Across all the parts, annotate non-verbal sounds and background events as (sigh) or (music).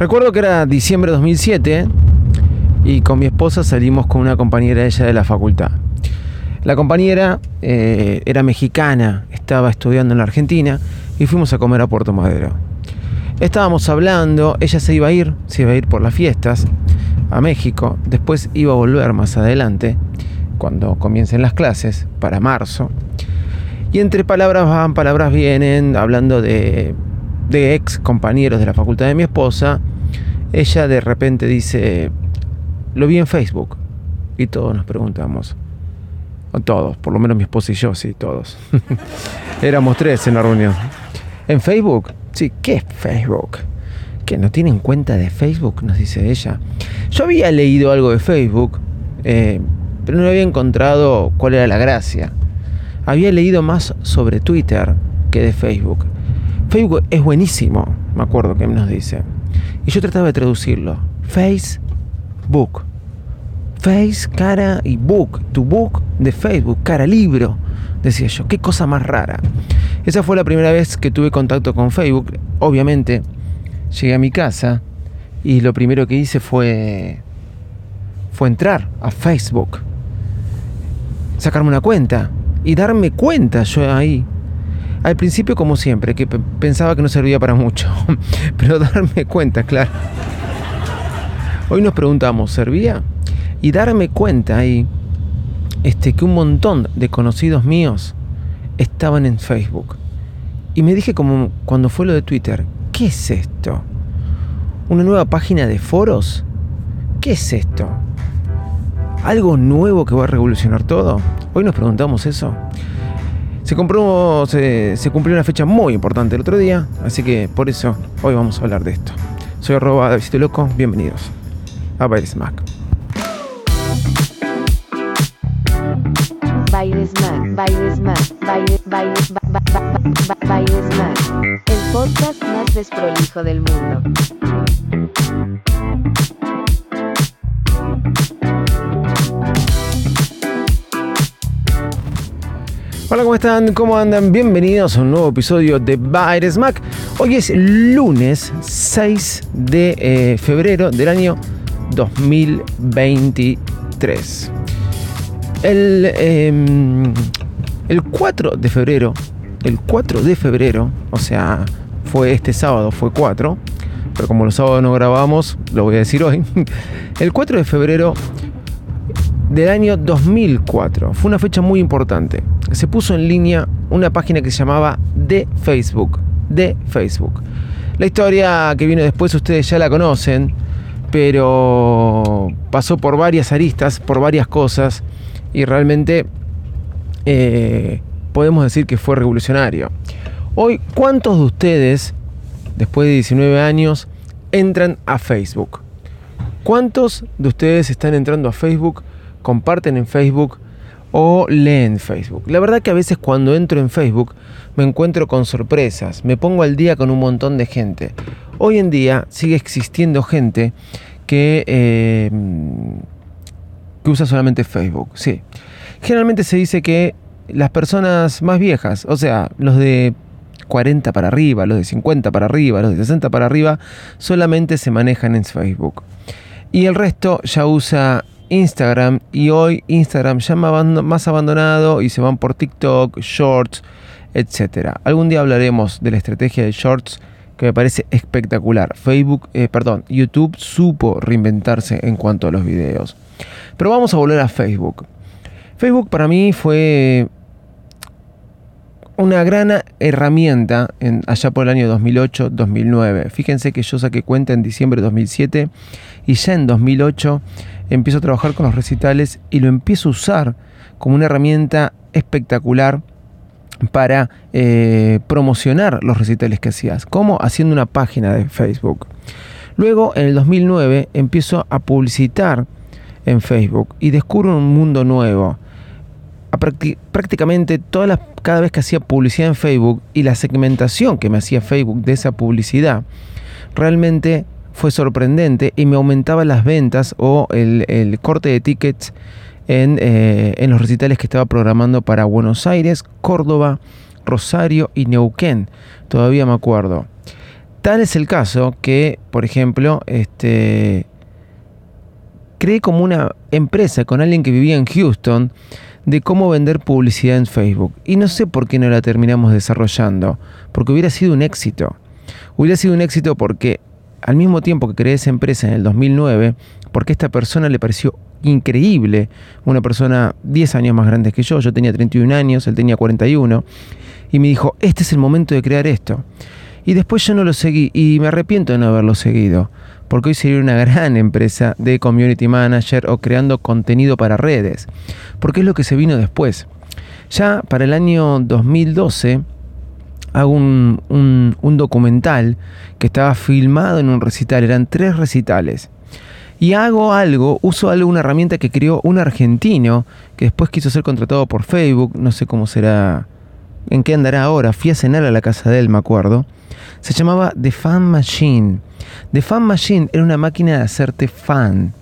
Recuerdo que era diciembre de 2007 y con mi esposa salimos con una compañera de ella de la facultad. La compañera eh, era mexicana, estaba estudiando en la Argentina y fuimos a comer a Puerto Madero. Estábamos hablando, ella se iba a ir, se iba a ir por las fiestas a México, después iba a volver más adelante, cuando comiencen las clases, para marzo. Y entre palabras van, palabras vienen, hablando de ex compañeros de la facultad de mi esposa, ella de repente dice, lo vi en Facebook. Y todos nos preguntamos, todos, por lo menos mi esposa y yo, sí, todos. (laughs) Éramos tres en la reunión. ¿En Facebook? Sí, ¿qué es Facebook? ¿Que no tienen cuenta de Facebook? Nos dice ella. Yo había leído algo de Facebook, eh, pero no había encontrado cuál era la gracia. Había leído más sobre Twitter que de Facebook. Facebook es buenísimo, me acuerdo que nos dice. Y yo trataba de traducirlo. Facebook. Face, cara y book, tu book de Facebook, cara, libro, decía yo, qué cosa más rara. Esa fue la primera vez que tuve contacto con Facebook. Obviamente, llegué a mi casa y lo primero que hice fue fue entrar a Facebook, sacarme una cuenta y darme cuenta yo ahí. Al principio, como siempre, que pensaba que no servía para mucho, (laughs) pero darme cuenta, claro. Hoy nos preguntamos, ¿servía? y darme cuenta ahí este, que un montón de conocidos míos estaban en Facebook. Y me dije como cuando fue lo de Twitter, ¿qué es esto? ¿Una nueva página de foros? ¿Qué es esto? ¿Algo nuevo que va a revolucionar todo? Hoy nos preguntamos eso. Se, compró, se, cumplió una fecha muy importante el otro día, así que por eso hoy vamos a hablar de esto. Soy arroba Loco, bienvenidos a Bailes Mac. Bailes Mac, Bailes Mac, Bailes, Bailes, Bailes Mac, el podcast más desprolijo del mundo. Hola, ¿cómo están? ¿Cómo andan? Bienvenidos a un nuevo episodio de Bailes Mac. Hoy es lunes 6 de eh, febrero del año 2023. El, em, el 4 de febrero, el 4 de febrero, o sea, fue este sábado, fue 4, pero como los sábados no grabamos, lo voy a decir hoy. (laughs) El 4 de febrero del año 2004, fue una fecha muy importante. Se puso en línea una página que se llamaba de Facebook, de Facebook. La historia que viene después ustedes ya la conocen, pero pasó por varias aristas, por varias cosas y realmente eh, podemos decir que fue revolucionario. Hoy, ¿cuántos de ustedes, después de 19 años, entran a Facebook? ¿Cuántos de ustedes están entrando a Facebook, comparten en Facebook o leen Facebook? La verdad que a veces cuando entro en Facebook me encuentro con sorpresas, me pongo al día con un montón de gente. Hoy en día sigue existiendo gente que... Eh, que usa solamente Facebook, sí. Generalmente se dice que las personas más viejas, o sea, los de 40 para arriba, los de 50 para arriba, los de 60 para arriba, solamente se manejan en Facebook. Y el resto ya usa Instagram y hoy Instagram ya más abandonado y se van por TikTok, Shorts, etc. Algún día hablaremos de la estrategia de Shorts que me parece espectacular. Facebook, eh, perdón, YouTube supo reinventarse en cuanto a los videos. Pero vamos a volver a Facebook. Facebook para mí fue una gran herramienta en, allá por el año 2008-2009. Fíjense que yo saqué cuenta en diciembre de 2007 y ya en 2008 empiezo a trabajar con los recitales y lo empiezo a usar como una herramienta espectacular para eh, promocionar los recitales que hacías, como haciendo una página de Facebook. Luego, en el 2009, empiezo a publicitar en Facebook y descubro un mundo nuevo. Prácticamente todas las, cada vez que hacía publicidad en Facebook y la segmentación que me hacía Facebook de esa publicidad, realmente fue sorprendente y me aumentaba las ventas o el, corte de tickets en, eh, en los recitales que estaba programando para Buenos Aires, Córdoba, Rosario y Neuquén. Todavía me acuerdo. Tal es el caso que, por ejemplo, este, creé como una empresa con alguien que vivía en Houston de cómo vender publicidad en Facebook. Y no sé por qué no la terminamos desarrollando, porque hubiera sido un éxito. Hubiera sido un éxito porque al mismo tiempo que creé esa empresa en el 2009, porque a esta persona le pareció increíble, una persona 10 años más grande que yo, yo tenía 31 años, él tenía 41, y me dijo, este es el momento de crear esto. Y después yo no lo seguí y me arrepiento de no haberlo seguido, porque hoy sería una gran empresa de community manager o creando contenido para redes, porque es lo que se vino después. Ya para el año 2012 hago un, documental que estaba filmado en un recital, eran tres recitales y hago algo, uso algo, una herramienta que creó un argentino que después quiso ser contratado por Facebook, no sé cómo será, en qué andará ahora, fui a cenar a la casa de él, me acuerdo. Se llamaba The Fan Machine. The Fan Machine era una máquina de hacerte fan.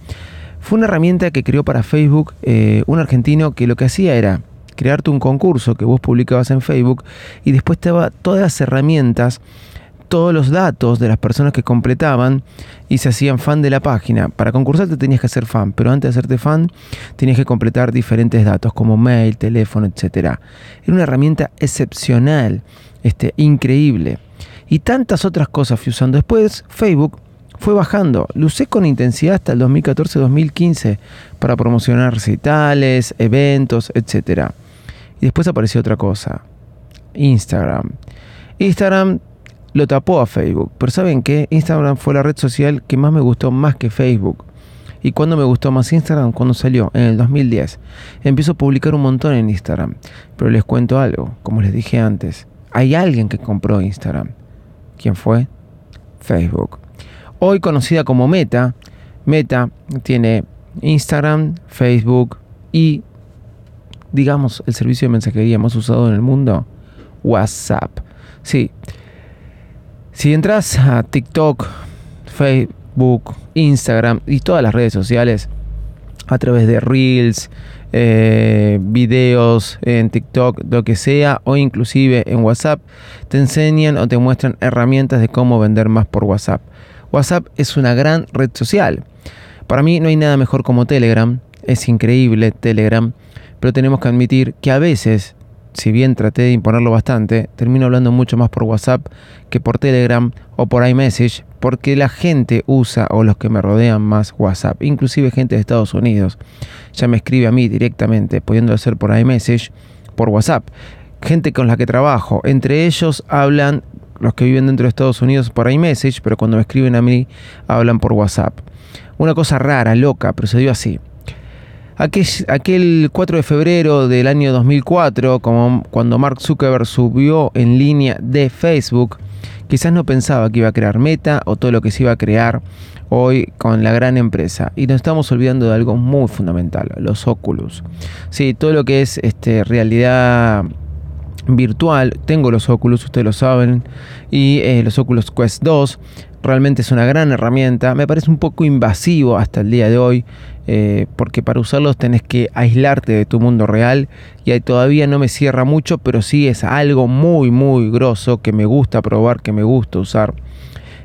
Fue una herramienta que creó para Facebook eh, un argentino que lo que hacía era crearte un concurso que vos publicabas en Facebook y después te daba todas las herramientas todos los datos de las personas que completaban y se hacían fan de la página. Para concursar te tenías que hacer fan, pero antes de hacerte fan tenías que completar diferentes datos como mail, teléfono, etc. Era una herramienta excepcional, este, increíble. Y tantas otras cosas fui usando. Después Facebook fue bajando. Lo usé con intensidad hasta el 2014-2015 para promocionar recitales, eventos, etc. Y después apareció otra cosa. Instagram. Instagram lo tapó a Facebook. Pero ¿saben qué? Instagram fue la red social que más me gustó más que Facebook. ¿Y cuándo me gustó más Instagram? Cuando salió, en el 2010. Empiezo a publicar un montón en Instagram. Pero les cuento algo, como les dije antes. Hay alguien que compró Instagram. ¿Quién fue? Facebook. Hoy conocida como Meta. Meta tiene Instagram, Facebook y, digamos, el servicio de mensajería más usado en el mundo, WhatsApp. Sí, si entras a TikTok, Facebook, Instagram y todas las redes sociales a través de Reels, eh, videos en TikTok, lo que sea, o inclusive en WhatsApp, te enseñan o te muestran herramientas de cómo vender más por WhatsApp. WhatsApp es una gran red social. Para mí no hay nada mejor como Telegram. Es increíble Telegram. Pero tenemos que admitir que a veces si bien traté de imponerlo bastante, termino hablando mucho más por WhatsApp que por Telegram o por iMessage, porque la gente usa o los que me rodean más WhatsApp, inclusive gente de Estados Unidos, ya me escribe a mí directamente, pudiendo hacer por iMessage, por WhatsApp. Gente con la que trabajo, entre ellos hablan los que viven dentro de Estados Unidos por iMessage, pero cuando me escriben a mí hablan por WhatsApp. Una cosa rara, loca, pero se dio así. Aquel, 4 de febrero del año 2004, como cuando Mark Zuckerberg subió en línea de Facebook, quizás no pensaba que iba a crear Meta o todo lo que se iba a crear hoy con la gran empresa. Y nos estamos olvidando de algo muy fundamental, los Oculus. Sí, todo lo que es este, realidad virtual, tengo los Oculus, ustedes lo saben, y eh, los Oculus Quest 2. Realmente es una gran herramienta. Me parece un poco invasivo hasta el día de hoy. Eh, porque para usarlos tenés que aislarte de tu mundo real y ahí todavía no me cierra mucho, pero sí es algo muy, muy grosso que me gusta probar, que me gusta usar.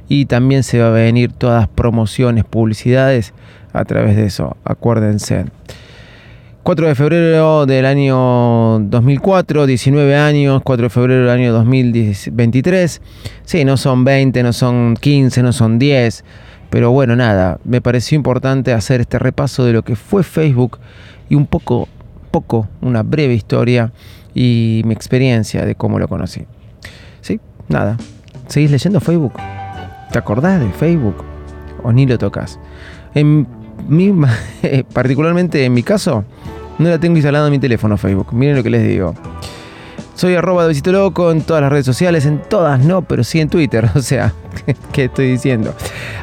Y también se va a venir todas promociones, publicidades a través de eso, acuérdense. 4 de febrero del año 2004, 19 años, 4 de febrero del año 2023. Sí, no son 20, no son 15, no son 10 pero bueno, nada, me pareció importante hacer este repaso de lo que fue Facebook y un poco, poco, una breve historia y mi experiencia de cómo lo conocí. Sí, nada. ¿Seguís leyendo Facebook? ¿Te acordás de Facebook? ¿O ni lo tocas? En mi, (laughs) particularmente en mi caso, no la tengo instalada en mi teléfono Facebook. Miren lo que les digo. Soy arroba de Loco en todas las redes sociales, en todas no, pero sí en Twitter. (laughs) O sea, ¿qué estoy diciendo?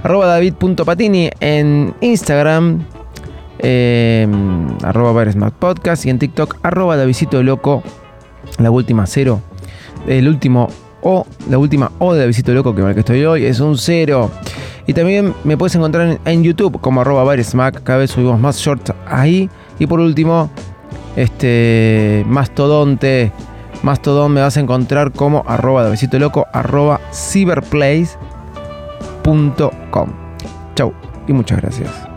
Arroba david.patini en Instagram, eh, arroba Podcast y en TikTok, arroba Davidito Loco, la última cero, el último O, la última O de Davidito Loco, que el que estoy hoy, es un cero. Y también me puedes encontrar en, YouTube como arroba cada vez subimos más shorts ahí. Y por último, este Mastodonte Mastodon me vas a encontrar como arroba de besito loco, arroba cyberplace, Chau y muchas gracias.